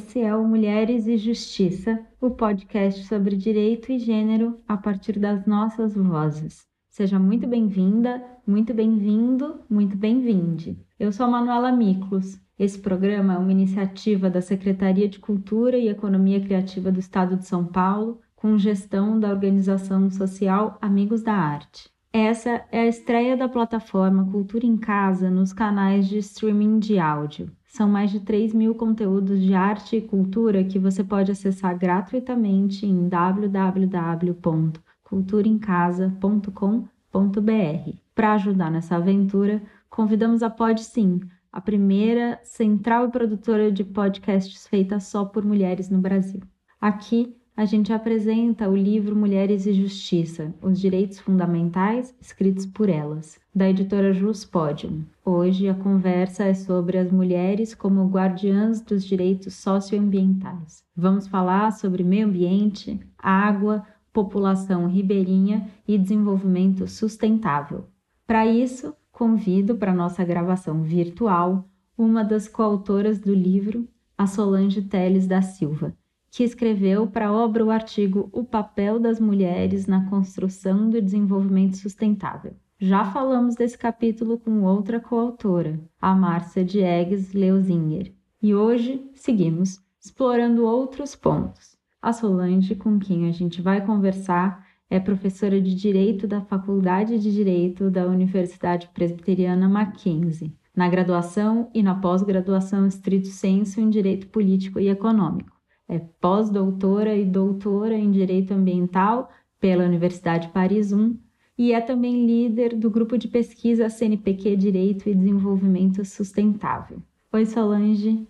Esse é o Mulheres e Justiça, o podcast sobre direito e gênero a partir das nossas vozes. Seja muito bem-vinda, muito bem-vindo, muito bem-vinde. Eu sou Manuela Miklos. Esse programa é uma iniciativa da Secretaria de Cultura e Economia Criativa do Estado de São Paulo, com gestão da organização social Amigos da Arte. Essa é a estreia da plataforma Cultura em Casa nos canais de streaming de áudio. São mais de 3 mil conteúdos de arte e cultura que você pode acessar gratuitamente em www.culturaemcasa.com.br. Para ajudar nessa aventura, convidamos a Pod Sim, a primeira central e produtora de podcasts feita só por mulheres no Brasil. Aqui a gente apresenta o livro Mulheres e Justiça: Os Direitos Fundamentais escritos por elas, da editora Jus Podium. Hoje a conversa é sobre as mulheres como guardiãs dos direitos socioambientais. Vamos falar sobre meio ambiente, água, população ribeirinha e desenvolvimento sustentável. Para isso, convido para nossa gravação virtual uma das coautoras do livro, a Solange Teles da Silva que escreveu para a obra o artigo O papel das mulheres na construção do desenvolvimento sustentável. Já falamos desse capítulo com outra coautora, a Márcia Diegues Leuzinger, e hoje seguimos explorando outros pontos. A Solange, com quem a gente vai conversar, é professora de Direito da Faculdade de Direito da Universidade Presbiteriana Mackenzie, na graduação e na pós-graduação estrito senso em Direito Político e Econômico é pós-doutora e doutora em Direito Ambiental pela Universidade Paris I e é também líder do grupo de pesquisa CNPq Direito e Desenvolvimento Sustentável. Oi, Solange.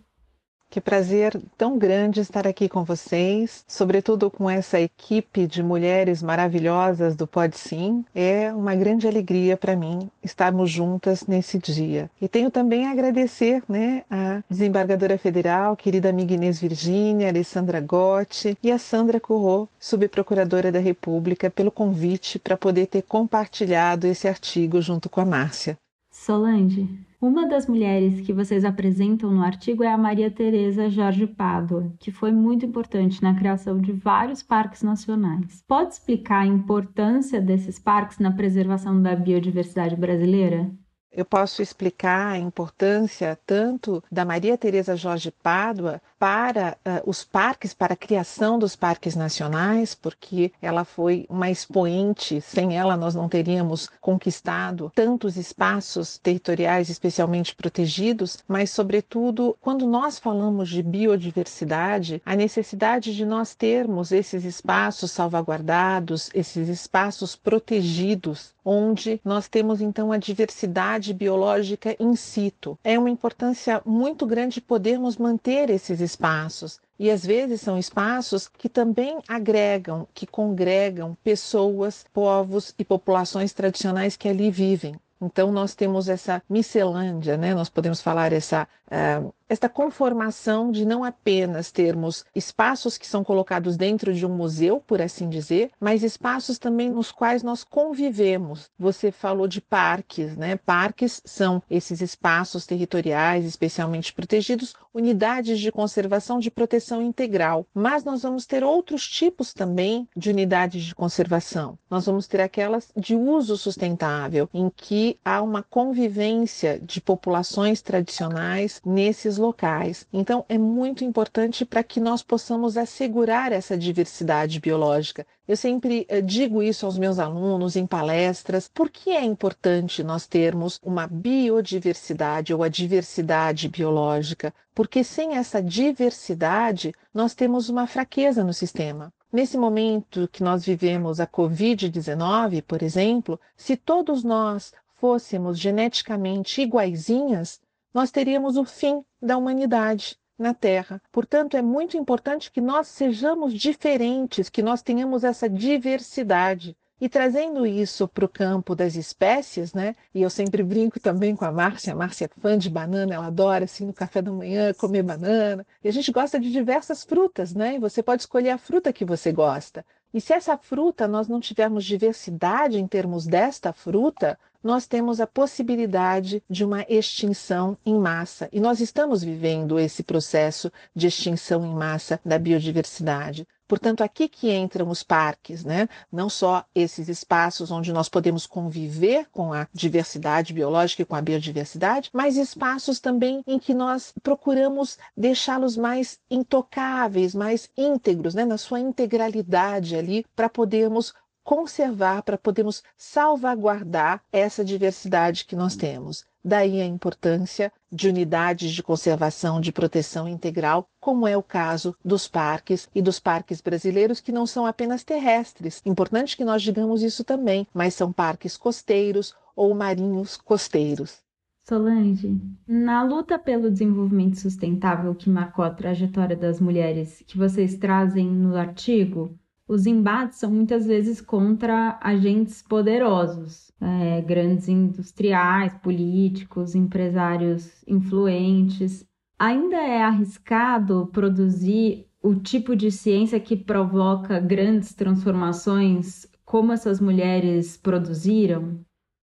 Que prazer tão grande estar aqui com vocês, sobretudo com essa equipe de mulheres maravilhosas do Pode Sim. É uma grande alegria para mim estarmos juntas nesse dia. E tenho também a agradecer né, a desembargadora federal, querida amiga Inês Virgínia, Alessandra Gotti e a Sandra Corrô, subprocuradora da República, pelo convite para poder ter compartilhado esse artigo junto com a Márcia. Solange, uma das mulheres que vocês apresentam no artigo é a Maria Tereza Jorge Pádua, que foi muito importante na criação de vários parques nacionais. Pode explicar a importância desses parques na preservação da biodiversidade brasileira? Eu posso explicar a importância tanto da Maria Tereza Jorge Pádua para uh, os parques, para a criação dos parques nacionais, porque ela foi uma expoente, sem ela nós não teríamos conquistado tantos espaços territoriais especialmente protegidos, mas sobretudo quando nós falamos de biodiversidade, a necessidade de nós termos esses espaços salvaguardados, esses espaços protegidos, onde nós temos então a diversidade biológica in situ. É uma importância muito grande podermos manter esses espaços. E às vezes são espaços que também agregam, que congregam pessoas, povos e populações tradicionais que ali vivem. Então nós temos essa miscelândia, né? Nós podemos falar essa uh, esta conformação de não apenas termos espaços que são colocados dentro de um museu, por assim dizer, mas espaços também nos quais nós convivemos. Você falou de parques, né? Parques são esses espaços territoriais especialmente protegidos, unidades de conservação de proteção integral. Mas nós vamos ter outros tipos também de unidades de conservação. Nós vamos ter aquelas de uso sustentável, em que há uma convivência de populações tradicionais nesses locais. Então, é muito importante para que nós possamos assegurar essa diversidade biológica. Eu sempre eh, digo isso aos meus alunos em palestras. Por que é importante nós termos uma biodiversidade ou a diversidade biológica? Porque sem essa diversidade, nós temos uma fraqueza no sistema. Nesse momento que nós vivemos a Covid-19, por exemplo, se todos nós fôssemos geneticamente iguaizinhas, nós teríamos o fim da humanidade na Terra. Portanto, é muito importante que nós sejamos diferentes, que nós tenhamos essa diversidade. E trazendo isso para o campo das espécies, né? E eu sempre brinco também com a Márcia. A Márcia é fã de banana, ela adora assim no café da manhã comer banana. E a gente gosta de diversas frutas, né? E você pode escolher a fruta que você gosta. E se essa fruta nós não tivermos diversidade em termos desta fruta, nós temos a possibilidade de uma extinção em massa. E nós estamos vivendo esse processo de extinção em massa da biodiversidade. Portanto, aqui que entram os parques, né? Não só esses espaços onde nós podemos conviver com a diversidade biológica e com a biodiversidade, mas espaços também em que nós procuramos deixá-los mais intocáveis, mais íntegros, né? na sua integralidade ali, para podermos conservar, para podermos salvaguardar essa diversidade que nós temos. Daí a importância de unidades de conservação de proteção integral, como é o caso dos parques e dos parques brasileiros, que não são apenas terrestres. Importante que nós digamos isso também, mas são parques costeiros ou marinhos costeiros. Solange, na luta pelo desenvolvimento sustentável que marcou a trajetória das mulheres que vocês trazem no artigo, os embates são muitas vezes contra agentes poderosos, é, grandes industriais, políticos, empresários influentes. Ainda é arriscado produzir o tipo de ciência que provoca grandes transformações como essas mulheres produziram?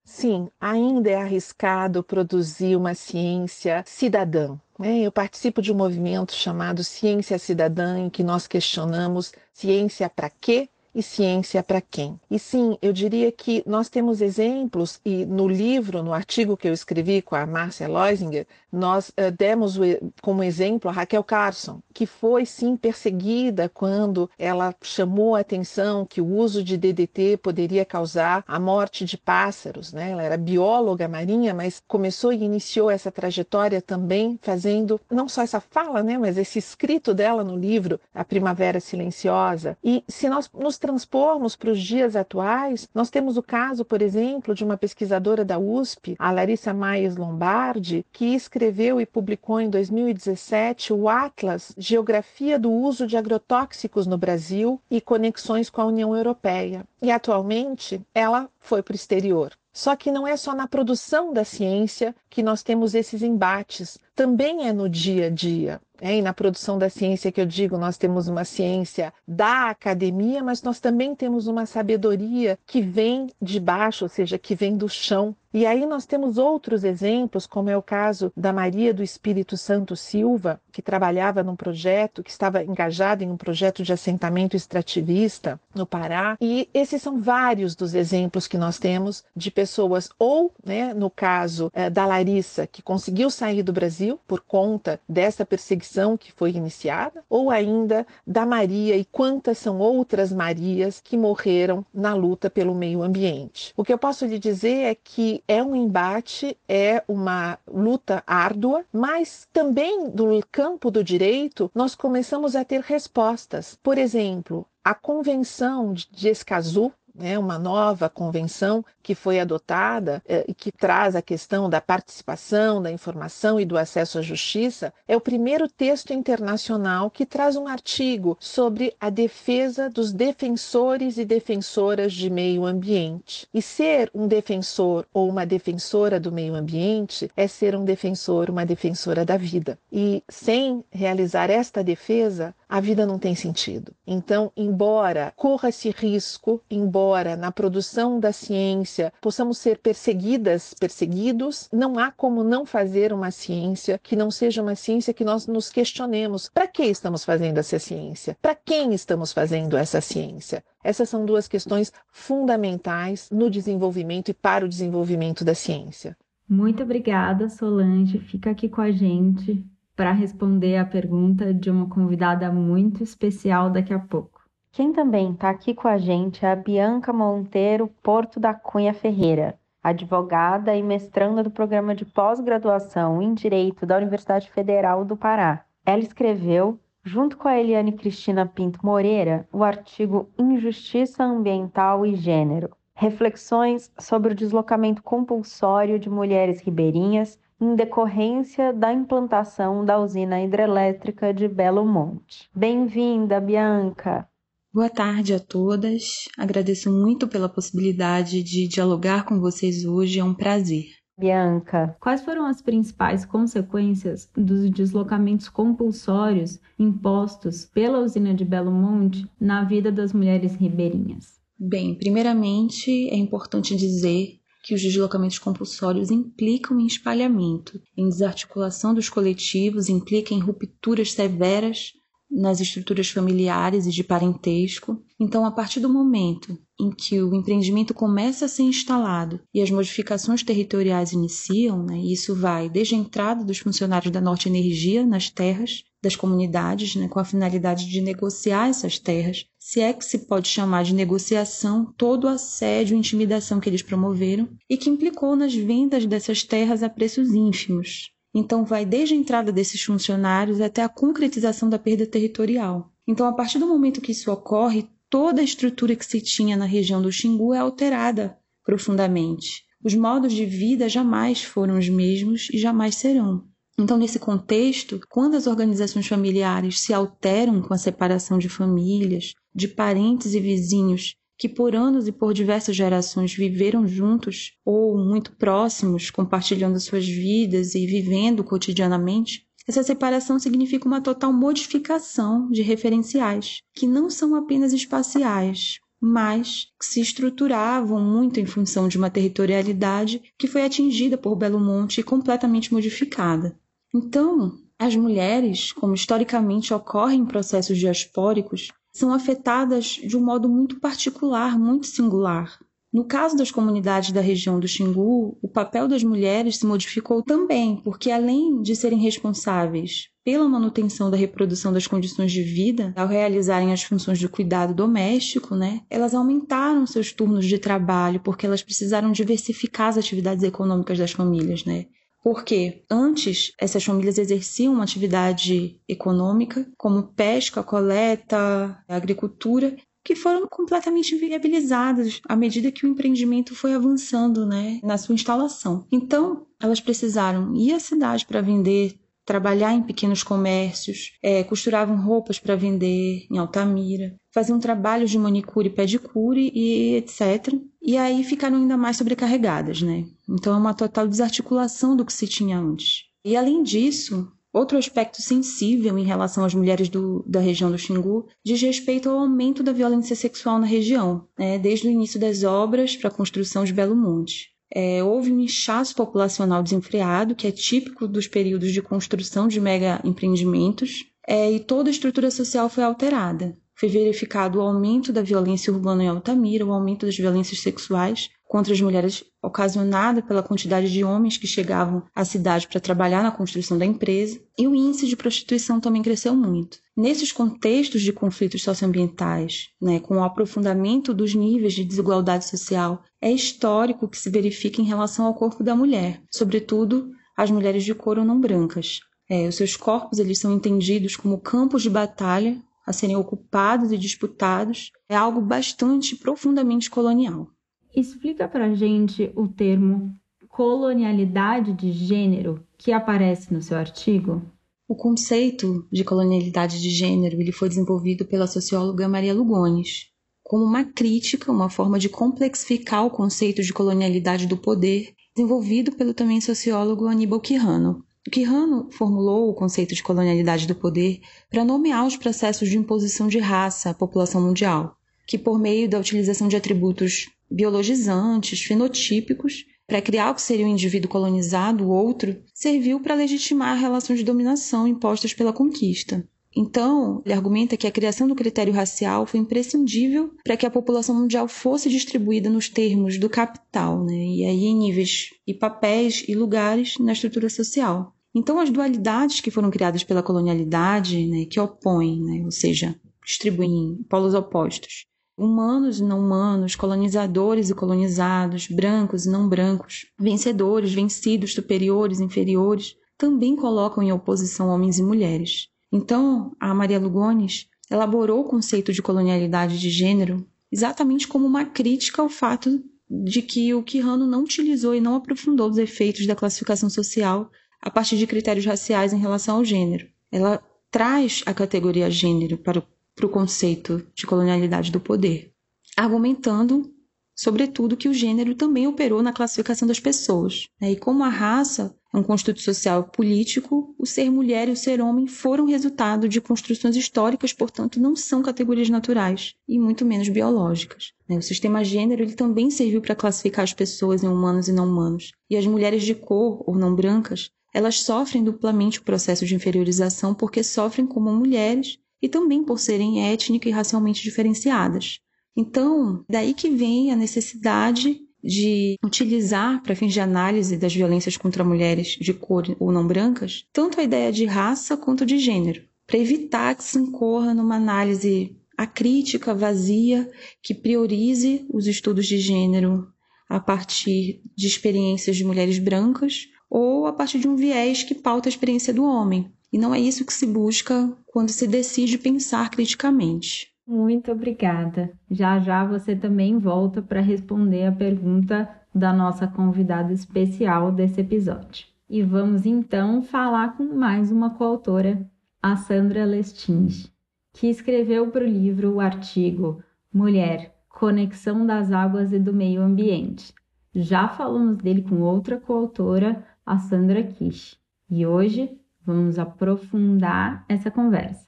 Sim, ainda é arriscado produzir uma ciência cidadã. Né? Eu participo de um movimento chamado Ciência Cidadã, em que nós questionamos ciência para quê e ciência para quem? E sim, eu diria que nós temos exemplos, e no livro, no artigo que eu escrevi com a Márcia Leusinger, nós uh, demos como exemplo a Raquel Carson, que foi sim perseguida quando ela chamou a atenção que o uso de DDT poderia causar a morte de pássaros. Né? Ela era bióloga marinha, mas começou e iniciou essa trajetória também fazendo não só essa fala, né, mas esse escrito dela no livro, A Primavera Silenciosa. E se nós nos transpormos para os dias atuais, nós temos o caso, por exemplo, de uma pesquisadora da USP, a Larissa Maes Lombardi, que escreveu e publicou em 2017 o Atlas Geografia do Uso de Agrotóxicos no Brasil e Conexões com a União Europeia. E atualmente ela foi para o exterior. Só que não é só na produção da ciência que nós temos esses embates, também é no dia a dia. É, e na produção da ciência que eu digo, nós temos uma ciência da academia, mas nós também temos uma sabedoria que vem de baixo, ou seja, que vem do chão. E aí nós temos outros exemplos, como é o caso da Maria do Espírito Santo Silva, que trabalhava num projeto, que estava engajada em um projeto de assentamento extrativista no Pará. E esses são vários dos exemplos que nós temos de pessoas, ou, né, no caso é, da Larissa, que conseguiu sair do Brasil por conta dessa perseguição que foi iniciada, ou ainda da Maria e quantas são outras Marias que morreram na luta pelo meio ambiente. O que eu posso lhe dizer é que é um embate, é uma luta árdua, mas também do campo do direito nós começamos a ter respostas. Por exemplo, a Convenção de Escazú, né, uma nova convenção que foi adotada eh, e que traz a questão da participação, da informação e do acesso à justiça, é o primeiro texto internacional que traz um artigo sobre a defesa dos defensores e defensoras de meio ambiente. E ser um defensor ou uma defensora do meio ambiente é ser um defensor, uma defensora da vida. E sem realizar esta defesa, a vida não tem sentido. Então, embora corra esse risco, embora na produção da ciência possamos ser perseguidas, perseguidos, não há como não fazer uma ciência que não seja uma ciência que nós nos questionemos: para que estamos fazendo essa ciência? Para quem estamos fazendo essa ciência? Essas são duas questões fundamentais no desenvolvimento e para o desenvolvimento da ciência. Muito obrigada, Solange. Fica aqui com a gente para responder a pergunta de uma convidada muito especial daqui a pouco. Quem também está aqui com a gente é a Bianca Monteiro Porto da Cunha Ferreira, advogada e mestranda do programa de pós-graduação em Direito da Universidade Federal do Pará. Ela escreveu, junto com a Eliane Cristina Pinto Moreira, o artigo Injustiça Ambiental e Gênero. Reflexões sobre o deslocamento compulsório de mulheres ribeirinhas em decorrência da implantação da usina hidrelétrica de Belo Monte. Bem-vinda, Bianca! Boa tarde a todas. Agradeço muito pela possibilidade de dialogar com vocês hoje, é um prazer. Bianca, quais foram as principais consequências dos deslocamentos compulsórios impostos pela usina de Belo Monte na vida das mulheres ribeirinhas? Bem, primeiramente é importante dizer que os deslocamentos compulsórios implicam em espalhamento, em desarticulação dos coletivos, implica em rupturas severas nas estruturas familiares e de parentesco. Então, a partir do momento em que o empreendimento começa a ser instalado e as modificações territoriais iniciam, né, isso vai desde a entrada dos funcionários da Norte Energia nas terras das comunidades, né, com a finalidade de negociar essas terras, se é que se pode chamar de negociação todo o assédio e intimidação que eles promoveram e que implicou nas vendas dessas terras a preços ínfimos, então, vai desde a entrada desses funcionários até a concretização da perda territorial. Então, a partir do momento que isso ocorre, toda a estrutura que se tinha na região do Xingu é alterada profundamente. Os modos de vida jamais foram os mesmos e jamais serão. Então, nesse contexto, quando as organizações familiares se alteram com a separação de famílias, de parentes e vizinhos que por anos e por diversas gerações viveram juntos ou muito próximos, compartilhando suas vidas e vivendo cotidianamente, essa separação significa uma total modificação de referenciais, que não são apenas espaciais, mas que se estruturavam muito em função de uma territorialidade que foi atingida por Belo Monte e completamente modificada. Então, as mulheres, como historicamente ocorre em processos diaspóricos, são afetadas de um modo muito particular, muito singular. No caso das comunidades da região do Xingu, o papel das mulheres se modificou também, porque além de serem responsáveis pela manutenção da reprodução das condições de vida, ao realizarem as funções de cuidado doméstico, né, elas aumentaram seus turnos de trabalho porque elas precisaram diversificar as atividades econômicas das famílias, né? Porque antes essas famílias exerciam uma atividade econômica, como pesca, coleta, agricultura, que foram completamente viabilizadas à medida que o empreendimento foi avançando né, na sua instalação. Então, elas precisaram ir à cidade para vender trabalhar em pequenos comércios, é, costuravam roupas para vender em Altamira, faziam trabalhos de manicure pedicure e etc. E aí ficaram ainda mais sobrecarregadas, né? Então é uma total desarticulação do que se tinha antes. E além disso, Outro aspecto sensível em relação às mulheres do, da região do Xingu diz respeito ao aumento da violência sexual na região, né, desde o início das obras para a construção de Belo Monte é, houve um inchaço populacional desenfreado, que é típico dos períodos de construção de mega empreendimentos, é, e toda a estrutura social foi alterada. Foi verificado o aumento da violência urbana em Altamira, o aumento das violências sexuais, contra as mulheres ocasionada pela quantidade de homens que chegavam à cidade para trabalhar na construção da empresa, e o índice de prostituição também cresceu muito. Nesses contextos de conflitos socioambientais, né, com o aprofundamento dos níveis de desigualdade social, é histórico que se verifica em relação ao corpo da mulher, sobretudo as mulheres de cor ou não brancas. É, os seus corpos eles são entendidos como campos de batalha a serem ocupados e disputados, é algo bastante profundamente colonial. Explica pra gente o termo colonialidade de gênero que aparece no seu artigo. O conceito de colonialidade de gênero ele foi desenvolvido pela socióloga Maria Lugones como uma crítica, uma forma de complexificar o conceito de colonialidade do poder, desenvolvido pelo também sociólogo Aníbal Quirrano. Quirrano formulou o conceito de colonialidade do poder para nomear os processos de imposição de raça à população mundial, que por meio da utilização de atributos biologizantes, fenotípicos, para criar o que seria o indivíduo colonizado, o outro, serviu para legitimar relações de dominação impostas pela conquista. Então, ele argumenta que a criação do critério racial foi imprescindível para que a população mundial fosse distribuída nos termos do capital, né? e aí em níveis e papéis e lugares na estrutura social. Então, as dualidades que foram criadas pela colonialidade, né, que opõem, né, ou seja, distribuem polos opostos, humanos e não humanos, colonizadores e colonizados, brancos e não brancos, vencedores, vencidos, superiores, inferiores, também colocam em oposição homens e mulheres. Então, a Maria Lugones elaborou o conceito de colonialidade de gênero exatamente como uma crítica ao fato de que o Quirrano não utilizou e não aprofundou os efeitos da classificação social a partir de critérios raciais em relação ao gênero. Ela traz a categoria gênero para o para o conceito de colonialidade do poder, argumentando sobretudo que o gênero também operou na classificação das pessoas. Né? E como a raça um construto social político, o ser mulher e o ser homem foram resultado de construções históricas, portanto, não são categorias naturais e muito menos biológicas. Né? O sistema gênero ele também serviu para classificar as pessoas em humanos e não humanos. E as mulheres de cor ou não brancas, elas sofrem duplamente o processo de inferiorização porque sofrem como mulheres e também por serem étnica e racialmente diferenciadas. Então, daí que vem a necessidade de utilizar para fins de análise das violências contra mulheres de cor ou não brancas, tanto a ideia de raça quanto de gênero, para evitar que se incorra numa análise acrítica, vazia, que priorize os estudos de gênero a partir de experiências de mulheres brancas ou a partir de um viés que pauta a experiência do homem. E não é isso que se busca quando se decide pensar criticamente. Muito obrigada. Já já você também volta para responder a pergunta da nossa convidada especial desse episódio. E vamos então falar com mais uma coautora, a Sandra Lestinge, que escreveu para o livro o artigo Mulher, Conexão das Águas e do Meio Ambiente. Já falamos dele com outra coautora, a Sandra Kish. E hoje vamos aprofundar essa conversa.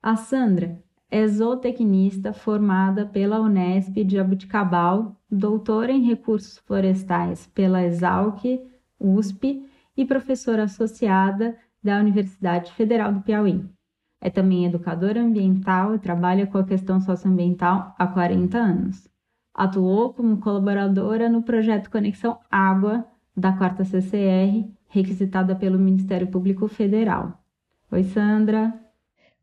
A Sandra é zootecnista formada pela Unesp de Abuticabal, doutora em recursos florestais pela Exalc USP e professora associada da Universidade Federal do Piauí. É também educadora ambiental e trabalha com a questão socioambiental há 40 anos. Atuou como colaboradora no projeto Conexão Água da quarta CCR, requisitada pelo Ministério Público Federal. Oi, Sandra.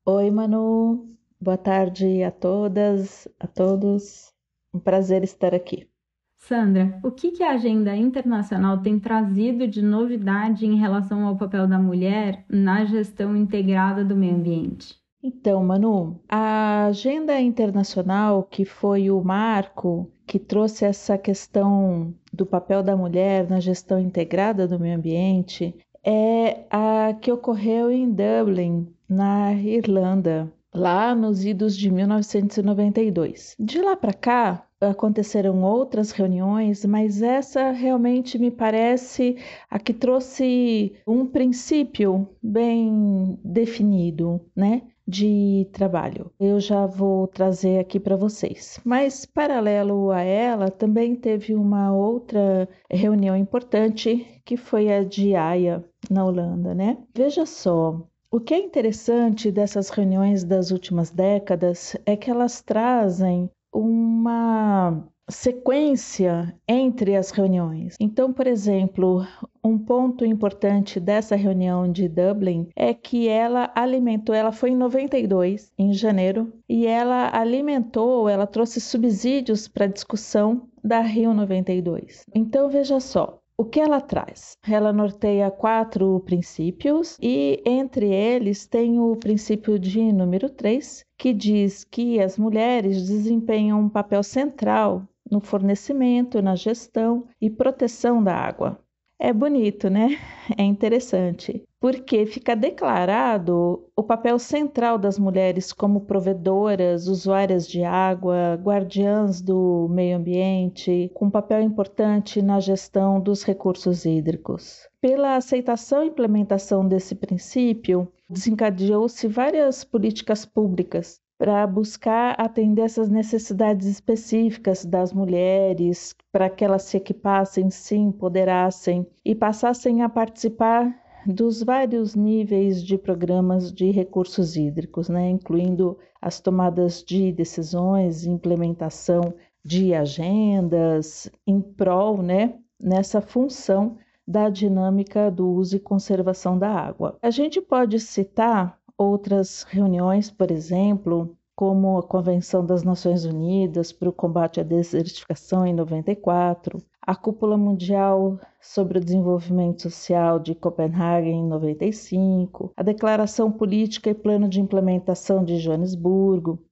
Oi, Manu. Boa tarde a todas, a todos. Um prazer estar aqui. Sandra, o que, que a agenda internacional tem trazido de novidade em relação ao papel da mulher na gestão integrada do meio ambiente? Então, Manu, a agenda internacional, que foi o marco que trouxe essa questão do papel da mulher na gestão integrada do meio ambiente, é a que ocorreu em Dublin, na Irlanda, lá nos idos de 1992. De lá para cá, aconteceram outras reuniões, mas essa realmente me parece a que trouxe um princípio bem definido, né? De trabalho. Eu já vou trazer aqui para vocês. Mas, paralelo a ela, também teve uma outra reunião importante que foi a de Haia, na Holanda, né? Veja só, o que é interessante dessas reuniões das últimas décadas é que elas trazem uma sequência entre as reuniões. Então, por exemplo, um ponto importante dessa reunião de Dublin é que ela alimentou, ela foi em 92, em janeiro, e ela alimentou, ela trouxe subsídios para a discussão da Rio 92. Então, veja só, o que ela traz? Ela norteia quatro princípios e entre eles tem o princípio de número 3, que diz que as mulheres desempenham um papel central no fornecimento, na gestão e proteção da água. É bonito, né? É interessante, porque fica declarado o papel central das mulheres como provedoras, usuárias de água, guardiãs do meio ambiente, com papel importante na gestão dos recursos hídricos. Pela aceitação e implementação desse princípio, desencadeou-se várias políticas públicas para buscar atender essas necessidades específicas das mulheres, para que elas se equipassem, se empoderassem e passassem a participar dos vários níveis de programas de recursos hídricos, né, incluindo as tomadas de decisões, implementação de agendas em prol, né, nessa função da dinâmica do uso e conservação da água. A gente pode citar outras reuniões, por exemplo, como a Convenção das Nações Unidas para o Combate à Desertificação em 94, a Cúpula Mundial sobre o Desenvolvimento Social de Copenhague em 95, a Declaração Política e Plano de Implementação de Joanesburgo,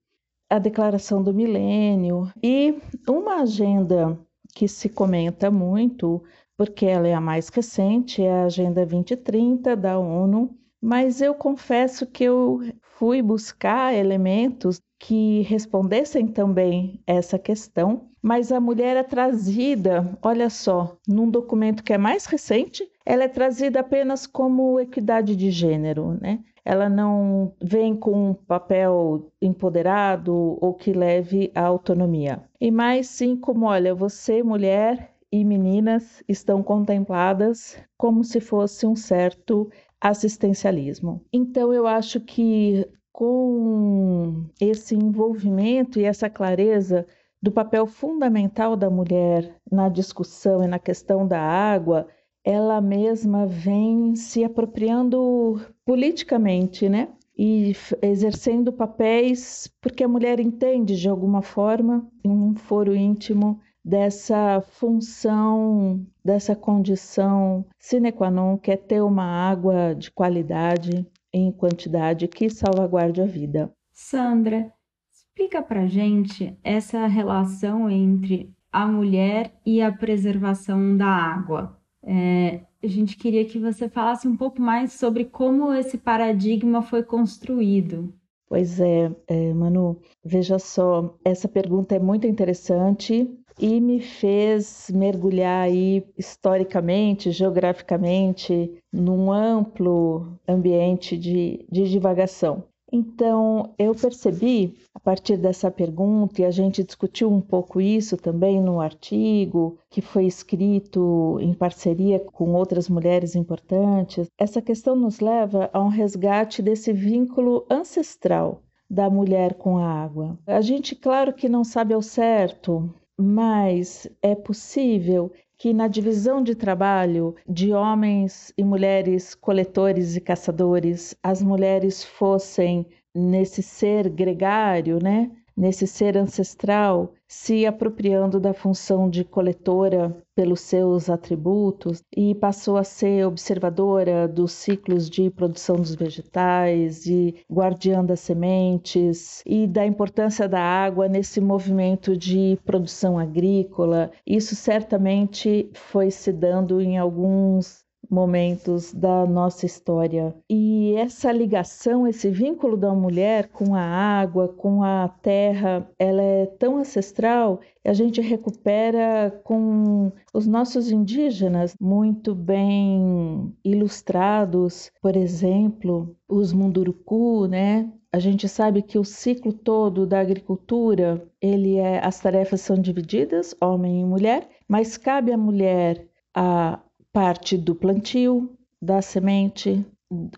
a Declaração do Milênio. E uma agenda que se comenta muito, porque ela é a mais recente, é a Agenda 2030 da ONU, mas eu confesso que eu fui buscar elementos que respondessem também essa questão, mas a mulher é trazida, olha só, num documento que é mais recente, ela é trazida apenas como equidade de gênero, né? Ela não vem com um papel empoderado ou que leve à autonomia. E mais sim como, olha, você mulher e meninas estão contempladas como se fosse um certo assistencialismo. Então eu acho que com esse envolvimento e essa clareza do papel fundamental da mulher na discussão e na questão da água, ela mesma vem se apropriando politicamente, né? E exercendo papéis porque a mulher entende de alguma forma, em um foro íntimo, dessa função, dessa condição sine qua non, que é ter uma água de qualidade, em quantidade que salvaguarde a vida. Sandra, explica para gente essa relação entre a mulher e a preservação da água. É, a gente queria que você falasse um pouco mais sobre como esse paradigma foi construído. Pois é, é, Manu, veja só, essa pergunta é muito interessante e me fez mergulhar aí historicamente, geograficamente, num amplo ambiente de, de divagação. Então, eu percebi, a partir dessa pergunta, e a gente discutiu um pouco isso também no artigo, que foi escrito em parceria com outras mulheres importantes, essa questão nos leva a um resgate desse vínculo ancestral da mulher com a água. A gente, claro que não sabe ao certo mas é possível que na divisão de trabalho de homens e mulheres coletores e caçadores, as mulheres fossem nesse ser gregário, né? Nesse ser ancestral, se apropriando da função de coletora pelos seus atributos e passou a ser observadora dos ciclos de produção dos vegetais e guardiã das sementes e da importância da água nesse movimento de produção agrícola. Isso certamente foi se dando em alguns momentos da nossa história. E essa ligação, esse vínculo da mulher com a água, com a terra, ela é tão ancestral a gente recupera com os nossos indígenas muito bem ilustrados, por exemplo, os munduruku, né? A gente sabe que o ciclo todo da agricultura, ele é as tarefas são divididas, homem e mulher, mas cabe à mulher a parte do plantio, da semente,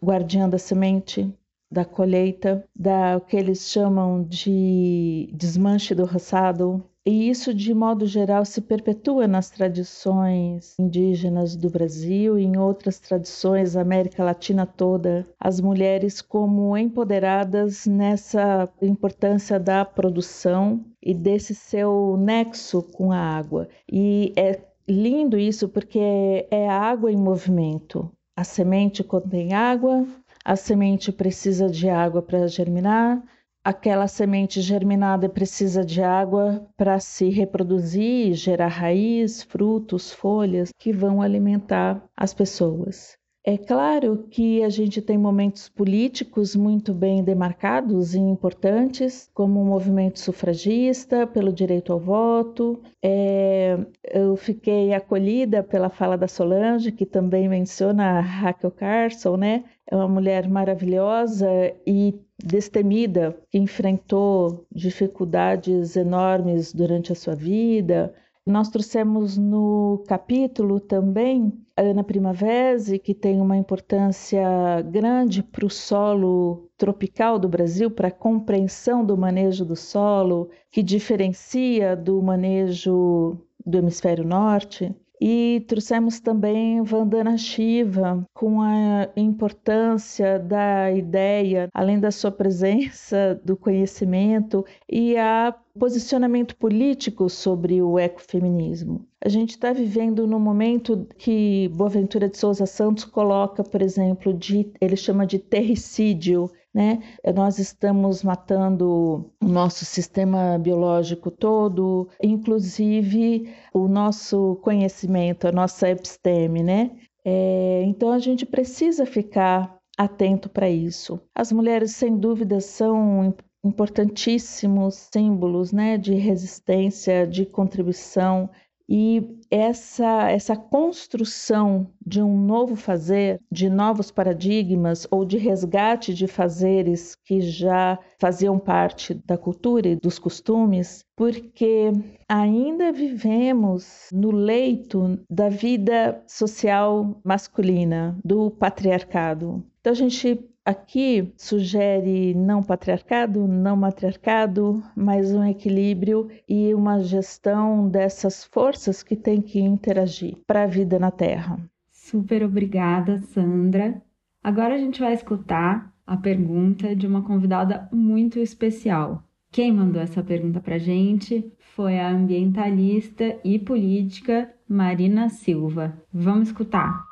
guardiã da semente, da colheita, da o que eles chamam de desmanche do roçado. E isso, de modo geral, se perpetua nas tradições indígenas do Brasil e em outras tradições da América Latina toda, as mulheres como empoderadas nessa importância da produção e desse seu nexo com a água. E é lindo isso porque é água em movimento. A semente contém água, a semente precisa de água para germinar, aquela semente germinada precisa de água para se reproduzir, gerar raiz, frutos, folhas que vão alimentar as pessoas. É claro que a gente tem momentos políticos muito bem demarcados e importantes, como o movimento sufragista pelo direito ao voto. É, eu fiquei acolhida pela fala da Solange, que também menciona a Raquel Carson, né? É uma mulher maravilhosa e destemida, que enfrentou dificuldades enormes durante a sua vida, nós trouxemos no capítulo também a Ana Primavera, que tem uma importância grande para o solo tropical do Brasil, para a compreensão do manejo do solo, que diferencia do manejo do hemisfério norte. E trouxemos também Vandana Shiva, com a importância da ideia, além da sua presença, do conhecimento e a posicionamento político sobre o ecofeminismo. A gente está vivendo num momento que Boaventura de Souza Santos coloca, por exemplo, de, ele chama de terricídio, né? Nós estamos matando o nosso sistema biológico todo, inclusive o nosso conhecimento, a nossa episteme, né? É, então a gente precisa ficar atento para isso. As mulheres, sem dúvida, são importantíssimos símbolos né, de resistência, de contribuição, e essa, essa construção de um novo fazer, de novos paradigmas ou de resgate de fazeres que já faziam parte da cultura e dos costumes, porque ainda vivemos no leito da vida social masculina, do patriarcado. Então a gente aqui sugere não patriarcado, não matriarcado, mas um equilíbrio e uma gestão dessas forças que têm que interagir para a vida na Terra. Super obrigada, Sandra. Agora a gente vai escutar a pergunta de uma convidada muito especial. Quem mandou essa pergunta para a gente foi a ambientalista e política Marina Silva. Vamos escutar.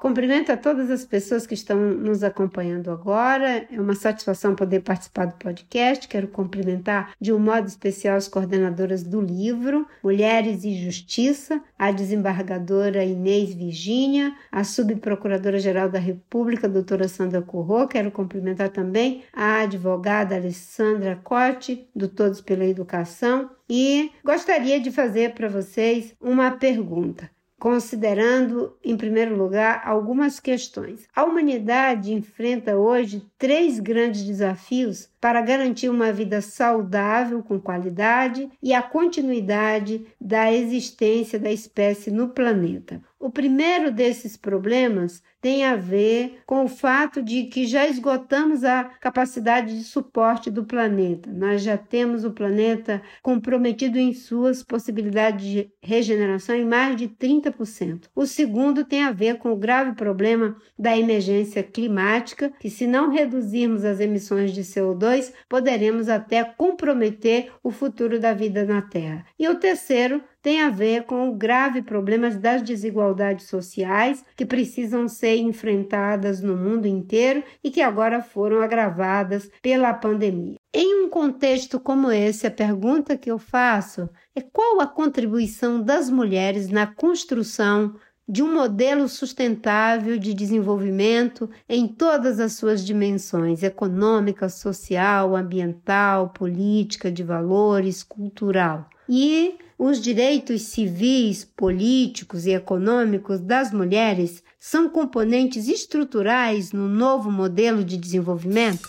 Cumprimento a todas as pessoas que estão nos acompanhando agora. É uma satisfação poder participar do podcast. Quero cumprimentar de um modo especial as coordenadoras do livro Mulheres e Justiça, a desembargadora Inês Virgínia, a subprocuradora-geral da República, doutora Sandra Corrô. Quero cumprimentar também a advogada Alessandra Cote, do Todos pela Educação. E gostaria de fazer para vocês uma pergunta considerando, em primeiro lugar, algumas questões. A humanidade enfrenta hoje três grandes desafios para garantir uma vida saudável com qualidade e a continuidade da existência da espécie no planeta. O primeiro desses problemas tem a ver com o fato de que já esgotamos a capacidade de suporte do planeta. Nós já temos o planeta comprometido em suas possibilidades de regeneração em mais de 30%. O segundo tem a ver com o grave problema da emergência climática, que se não reduzirmos as emissões de CO2, poderemos até comprometer o futuro da vida na Terra. E o terceiro tem a ver com o grave problema das desigualdades sociais que precisam ser enfrentadas no mundo inteiro e que agora foram agravadas pela pandemia. Em um contexto como esse, a pergunta que eu faço é qual a contribuição das mulheres na construção de um modelo sustentável de desenvolvimento em todas as suas dimensões econômica, social, ambiental, política, de valores, cultural. E os direitos civis, políticos e econômicos das mulheres são componentes estruturais no novo modelo de desenvolvimento?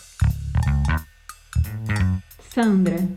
Sandra,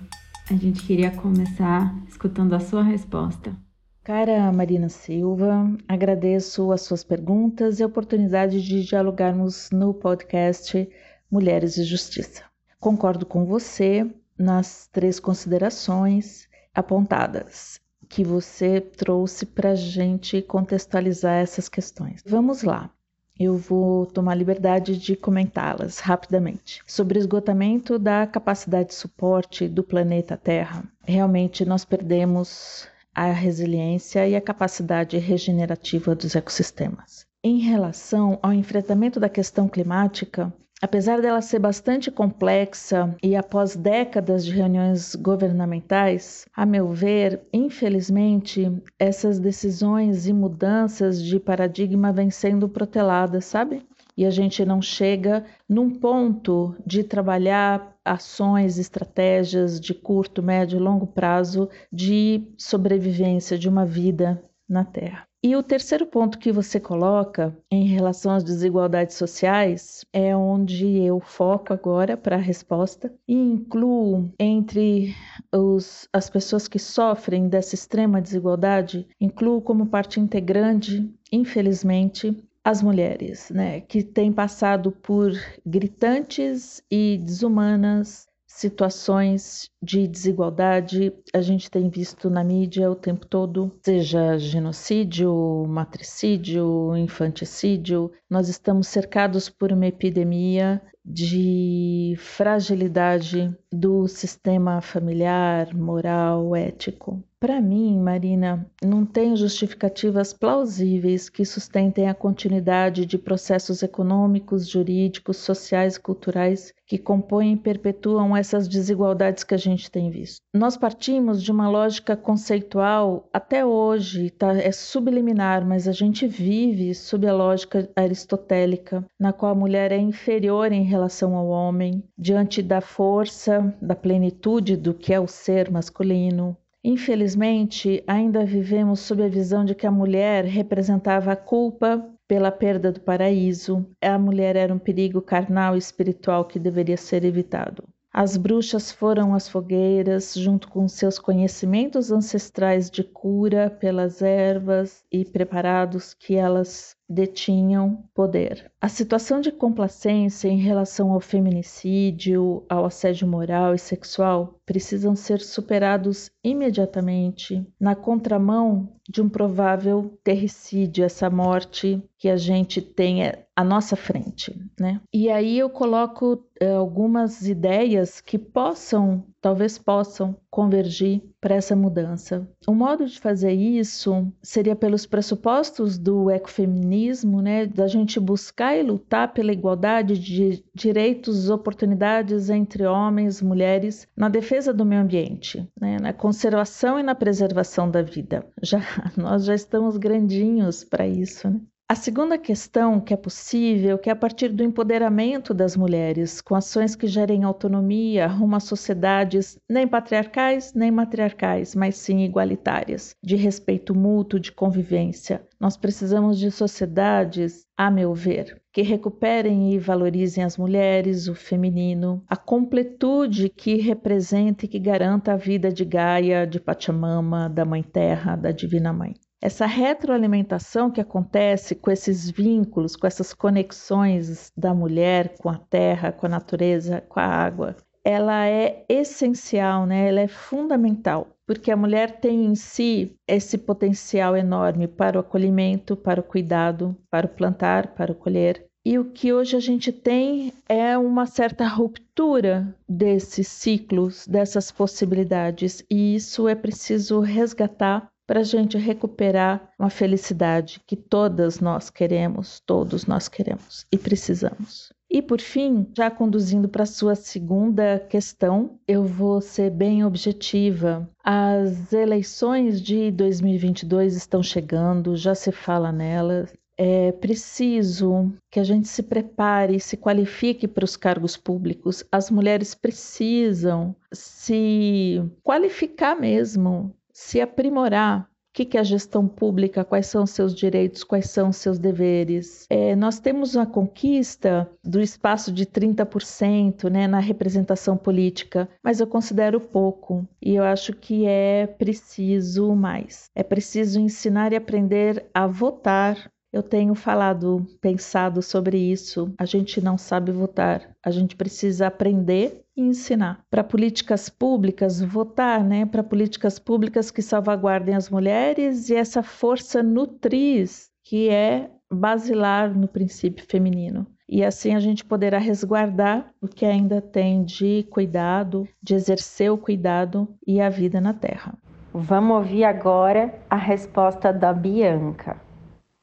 a gente queria começar escutando a sua resposta. Cara Marina Silva, agradeço as suas perguntas e a oportunidade de dialogarmos no podcast Mulheres e Justiça. Concordo com você nas três considerações apontadas que você trouxe para a gente contextualizar essas questões. Vamos lá. Eu vou tomar liberdade de comentá-las rapidamente. Sobre o esgotamento da capacidade de suporte do planeta Terra. Realmente nós perdemos a resiliência e a capacidade regenerativa dos ecossistemas. Em relação ao enfrentamento da questão climática, apesar dela ser bastante complexa e após décadas de reuniões governamentais, a meu ver, infelizmente, essas decisões e mudanças de paradigma vêm sendo proteladas, sabe? E a gente não chega num ponto de trabalhar ações, estratégias de curto, médio e longo prazo de sobrevivência de uma vida na Terra. E o terceiro ponto que você coloca em relação às desigualdades sociais é onde eu foco agora para a resposta e incluo entre os, as pessoas que sofrem dessa extrema desigualdade, incluo como parte integrante, infelizmente, as mulheres, né, que têm passado por gritantes e desumanas situações de desigualdade. A gente tem visto na mídia o tempo todo, seja genocídio, matricídio, infanticídio. Nós estamos cercados por uma epidemia de fragilidade do sistema familiar, moral, ético. Para mim, Marina, não tem justificativas plausíveis que sustentem a continuidade de processos econômicos, jurídicos, sociais e culturais que compõem e perpetuam essas desigualdades que a gente tem visto. Nós partimos de uma lógica conceitual, até hoje tá, é subliminar, mas a gente vive sob a lógica aristotélica, na qual a mulher é inferior em relação ao homem, diante da força, da plenitude do que é o ser masculino, Infelizmente, ainda vivemos sob a visão de que a mulher representava a culpa pela perda do paraíso, a mulher era um perigo carnal e espiritual que deveria ser evitado. As bruxas foram às fogueiras, junto com seus conhecimentos ancestrais de cura pelas ervas e preparados que elas detinham poder. A situação de complacência em relação ao feminicídio, ao assédio moral e sexual precisam ser superados imediatamente na contramão de um provável terricídio, essa morte que a gente tem à nossa frente, né? E aí eu coloco é, algumas ideias que possam talvez possam convergir para essa mudança. O modo de fazer isso seria pelos pressupostos do ecofeminismo, né, da gente buscar e lutar pela igualdade de direitos e oportunidades entre homens e mulheres na defesa do meio ambiente, né, na conservação e na preservação da vida. Já nós já estamos grandinhos para isso, né? A segunda questão que é possível, que é a partir do empoderamento das mulheres, com ações que gerem autonomia rumo a sociedades nem patriarcais nem matriarcais, mas sim igualitárias, de respeito mútuo, de convivência. Nós precisamos de sociedades, a meu ver, que recuperem e valorizem as mulheres, o feminino, a completude que representa e que garanta a vida de Gaia, de Pachamama, da Mãe Terra, da Divina Mãe. Essa retroalimentação que acontece com esses vínculos, com essas conexões da mulher com a terra, com a natureza, com a água, ela é essencial, né? ela é fundamental, porque a mulher tem em si esse potencial enorme para o acolhimento, para o cuidado, para o plantar, para o colher. E o que hoje a gente tem é uma certa ruptura desses ciclos, dessas possibilidades, e isso é preciso resgatar para a gente recuperar uma felicidade que todas nós queremos, todos nós queremos e precisamos. E por fim, já conduzindo para a sua segunda questão, eu vou ser bem objetiva. As eleições de 2022 estão chegando, já se fala nelas. É preciso que a gente se prepare, se qualifique para os cargos públicos. As mulheres precisam se qualificar mesmo, se aprimorar. O que é a gestão pública? Quais são os seus direitos? Quais são os seus deveres? É, nós temos uma conquista do espaço de 30% né, na representação política, mas eu considero pouco e eu acho que é preciso mais. É preciso ensinar e aprender a votar eu tenho falado, pensado sobre isso. A gente não sabe votar, a gente precisa aprender e ensinar. Para políticas públicas, votar, né? Para políticas públicas que salvaguardem as mulheres e essa força nutriz que é basilar no princípio feminino. E assim a gente poderá resguardar o que ainda tem de cuidado, de exercer o cuidado e a vida na Terra. Vamos ouvir agora a resposta da Bianca.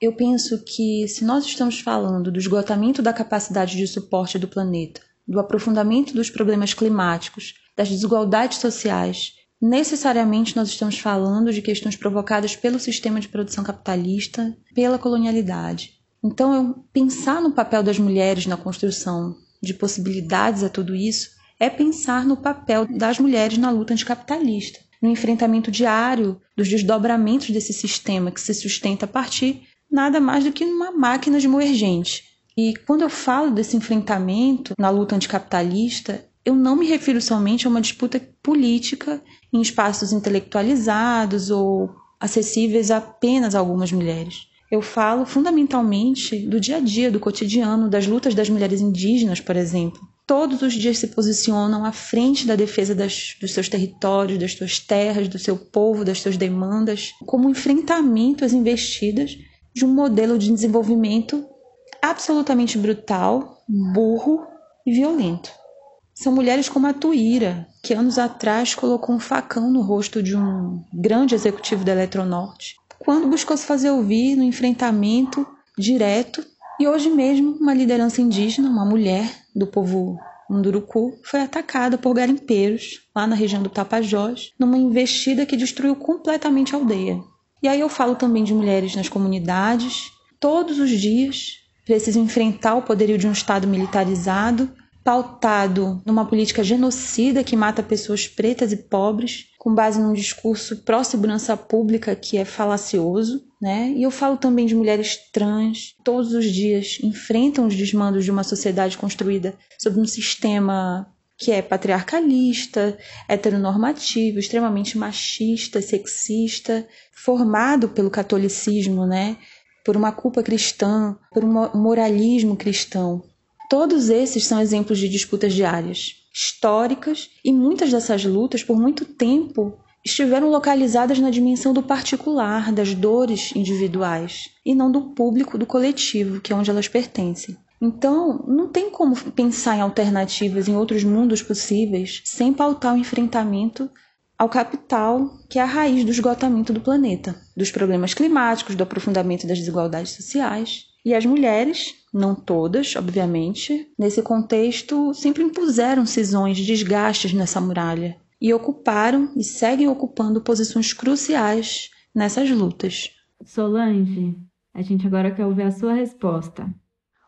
Eu penso que se nós estamos falando do esgotamento da capacidade de suporte do planeta, do aprofundamento dos problemas climáticos, das desigualdades sociais, necessariamente nós estamos falando de questões provocadas pelo sistema de produção capitalista, pela colonialidade. Então, eu pensar no papel das mulheres na construção de possibilidades a tudo isso é pensar no papel das mulheres na luta anticapitalista, no enfrentamento diário dos desdobramentos desse sistema que se sustenta a partir nada mais do que uma máquina de moer gente. E quando eu falo desse enfrentamento na luta anticapitalista, eu não me refiro somente a uma disputa política em espaços intelectualizados ou acessíveis apenas a algumas mulheres. Eu falo fundamentalmente do dia a dia, do cotidiano, das lutas das mulheres indígenas, por exemplo. Todos os dias se posicionam à frente da defesa das, dos seus territórios, das suas terras, do seu povo, das suas demandas, como enfrentamento às investidas de um modelo de desenvolvimento absolutamente brutal, burro e violento. São mulheres como a Tuíra, que anos atrás colocou um facão no rosto de um grande executivo da Eletronorte, quando buscou se fazer ouvir no enfrentamento direto. E hoje mesmo, uma liderança indígena, uma mulher do povo Munduruku, foi atacada por garimpeiros lá na região do Tapajós, numa investida que destruiu completamente a aldeia. E aí eu falo também de mulheres nas comunidades, todos os dias precisam enfrentar o poderio de um Estado militarizado, pautado numa política genocida que mata pessoas pretas e pobres, com base num discurso pró-segurança pública que é falacioso, né? E eu falo também de mulheres trans, todos os dias enfrentam os desmandos de uma sociedade construída sob um sistema que é patriarcalista, heteronormativo, extremamente machista, sexista, formado pelo catolicismo, né? por uma culpa cristã, por um moralismo cristão. Todos esses são exemplos de disputas diárias, históricas, e muitas dessas lutas, por muito tempo, estiveram localizadas na dimensão do particular, das dores individuais, e não do público, do coletivo, que é onde elas pertencem. Então, não tem como pensar em alternativas, em outros mundos possíveis, sem pautar o enfrentamento ao capital, que é a raiz do esgotamento do planeta, dos problemas climáticos, do aprofundamento das desigualdades sociais. E as mulheres, não todas, obviamente, nesse contexto sempre impuseram cisões, desgastes nessa muralha e ocuparam e seguem ocupando posições cruciais nessas lutas. Solange, a gente agora quer ouvir a sua resposta.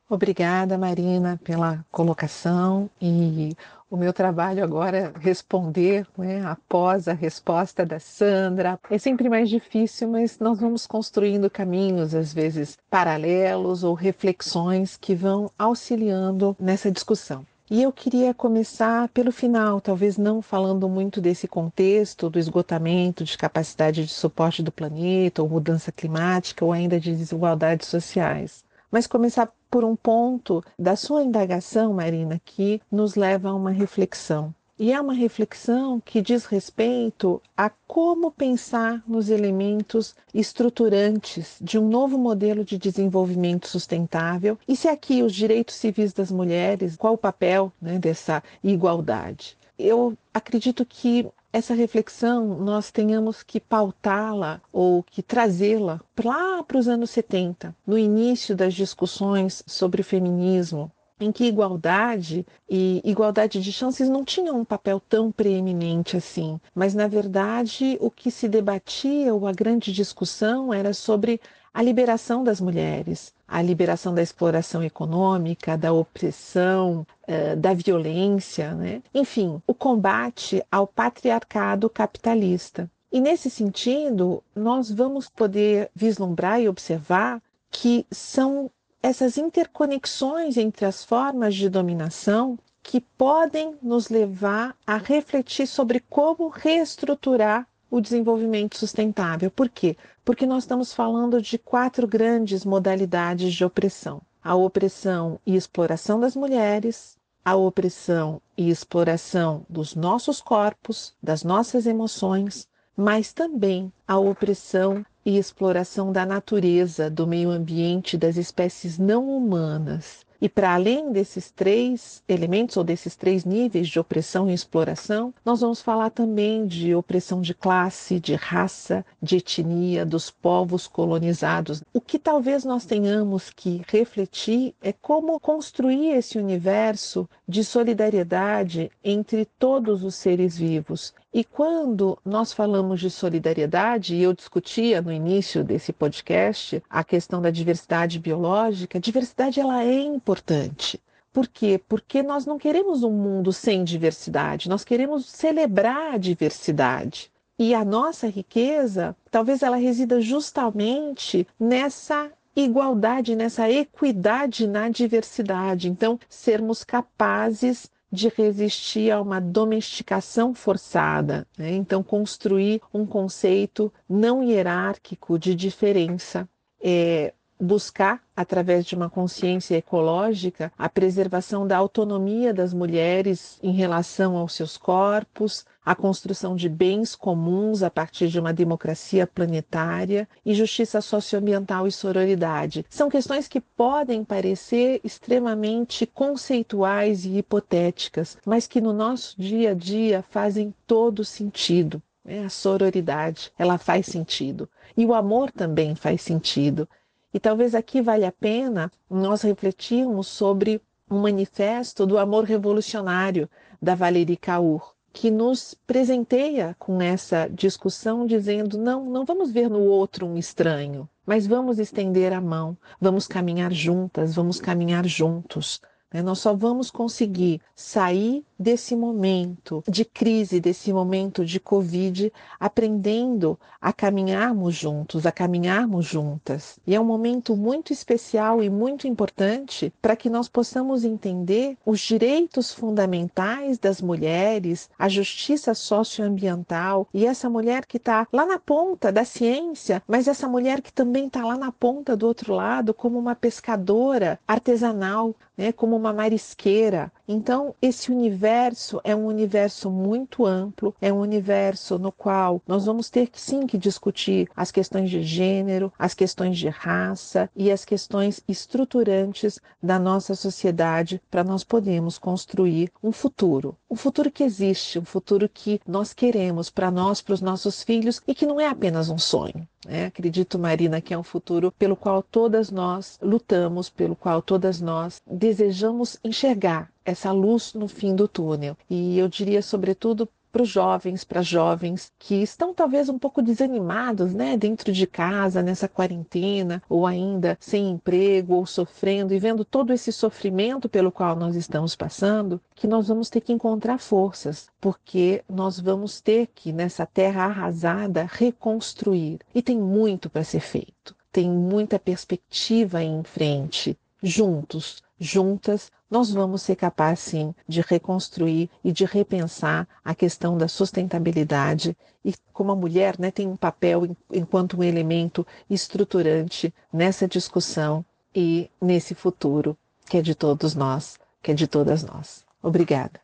Obrigada, Marina, pela colocação e o meu trabalho agora é responder né, após a resposta da Sandra. É sempre mais difícil, mas nós vamos construindo caminhos, às vezes paralelos ou reflexões que vão auxiliando nessa discussão. E eu queria começar pelo final, talvez não falando muito desse contexto do esgotamento de capacidade de suporte do planeta, ou mudança climática, ou ainda de desigualdades sociais, mas começar por um ponto da sua indagação, Marina, que nos leva a uma reflexão. E é uma reflexão que diz respeito a como pensar nos elementos estruturantes de um novo modelo de desenvolvimento sustentável e se aqui os direitos civis das mulheres, qual o papel né, dessa igualdade. Eu acredito que essa reflexão nós tenhamos que pautá-la ou que trazê-la lá para os anos 70, no início das discussões sobre o feminismo, em que igualdade e igualdade de chances não tinham um papel tão preeminente assim, mas na verdade o que se debatia ou a grande discussão era sobre a liberação das mulheres, a liberação da exploração econômica, da opressão, uh, da violência, né? enfim, o combate ao patriarcado capitalista. E nesse sentido, nós vamos poder vislumbrar e observar que são essas interconexões entre as formas de dominação que podem nos levar a refletir sobre como reestruturar o desenvolvimento sustentável. Por quê? Porque nós estamos falando de quatro grandes modalidades de opressão: a opressão e exploração das mulheres, a opressão e exploração dos nossos corpos, das nossas emoções, mas também a opressão e exploração da natureza, do meio ambiente, das espécies não humanas. E para além desses três elementos ou desses três níveis de opressão e exploração, nós vamos falar também de opressão de classe, de raça, de etnia, dos povos colonizados. O que talvez nós tenhamos que refletir é como construir esse universo de solidariedade entre todos os seres vivos e quando nós falamos de solidariedade, e eu discutia no início desse podcast a questão da diversidade biológica, diversidade ela é importante. Por quê? Porque nós não queremos um mundo sem diversidade, nós queremos celebrar a diversidade. E a nossa riqueza, talvez ela resida justamente nessa igualdade, nessa equidade na diversidade. Então, sermos capazes de resistir a uma domesticação forçada. Né? Então, construir um conceito não hierárquico de diferença. É, buscar, através de uma consciência ecológica, a preservação da autonomia das mulheres em relação aos seus corpos, a construção de bens comuns a partir de uma democracia planetária e justiça socioambiental e sororidade. São questões que podem parecer extremamente conceituais e hipotéticas, mas que no nosso dia a dia fazem todo sentido. É, a sororidade, ela faz sentido. E o amor também faz sentido. E talvez aqui vale a pena nós refletirmos sobre um manifesto do amor revolucionário da Valérie Kaur, que nos presenteia com essa discussão dizendo não, não vamos ver no outro um estranho, mas vamos estender a mão, vamos caminhar juntas, vamos caminhar juntos. Né? Nós só vamos conseguir sair desse momento de crise, desse momento de Covid, aprendendo a caminharmos juntos, a caminharmos juntas. E é um momento muito especial e muito importante para que nós possamos entender os direitos fundamentais das mulheres, a justiça socioambiental e essa mulher que está lá na ponta da ciência, mas essa mulher que também está lá na ponta do outro lado, como uma pescadora artesanal, né, como uma marisqueira. Então, esse universo é um universo muito amplo, é um universo no qual nós vamos ter sim que discutir as questões de gênero, as questões de raça e as questões estruturantes da nossa sociedade para nós podermos construir um futuro, um futuro que existe, um futuro que nós queremos para nós, para os nossos filhos e que não é apenas um sonho. É, acredito, Marina, que é um futuro pelo qual todas nós lutamos, pelo qual todas nós desejamos enxergar essa luz no fim do túnel. E eu diria, sobretudo, para os jovens, para jovens que estão talvez um pouco desanimados, né, dentro de casa, nessa quarentena, ou ainda sem emprego, ou sofrendo e vendo todo esse sofrimento pelo qual nós estamos passando, que nós vamos ter que encontrar forças, porque nós vamos ter que, nessa terra arrasada, reconstruir. E tem muito para ser feito. Tem muita perspectiva em frente. Juntos, juntas, nós vamos ser capazes sim de reconstruir e de repensar a questão da sustentabilidade e como a mulher né, tem um papel enquanto um elemento estruturante nessa discussão e nesse futuro que é de todos nós, que é de todas nós. Obrigada.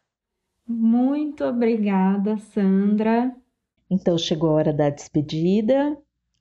Muito obrigada, Sandra. Então chegou a hora da despedida.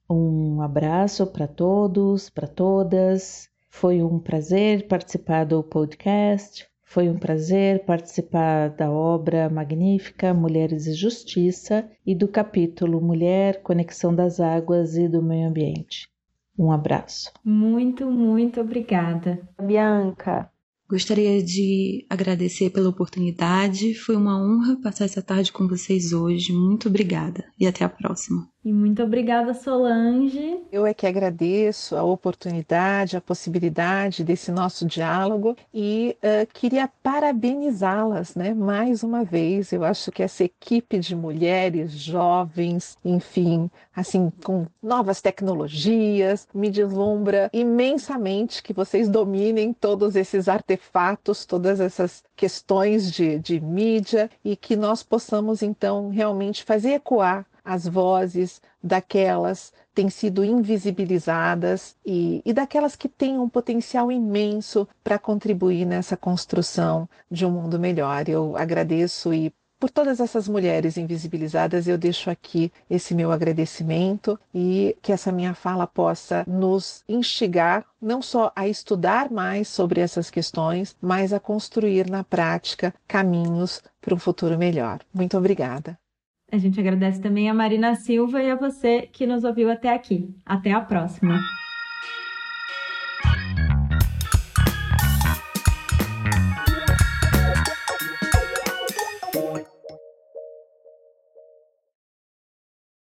Um abraço para todos, para todas. Foi um prazer participar do podcast. Foi um prazer participar da obra magnífica Mulheres e Justiça e do capítulo Mulher, Conexão das Águas e do Meio Ambiente. Um abraço. Muito, muito obrigada. Bianca. Gostaria de agradecer pela oportunidade. Foi uma honra passar essa tarde com vocês hoje. Muito obrigada e até a próxima. E muito obrigada, Solange. Eu é que agradeço a oportunidade, a possibilidade desse nosso diálogo e uh, queria parabenizá-las, né? Mais uma vez, eu acho que essa equipe de mulheres jovens, enfim, assim, com novas tecnologias, me deslumbra imensamente que vocês dominem todos esses artefatos, todas essas questões de, de mídia e que nós possamos então realmente fazer ecoar as vozes daquelas que têm sido invisibilizadas e, e daquelas que têm um potencial imenso para contribuir nessa construção de um mundo melhor. Eu agradeço e por todas essas mulheres invisibilizadas, eu deixo aqui esse meu agradecimento e que essa minha fala possa nos instigar não só a estudar mais sobre essas questões, mas a construir na prática caminhos para um futuro melhor. Muito obrigada. A gente agradece também a Marina Silva e a você que nos ouviu até aqui. Até a próxima!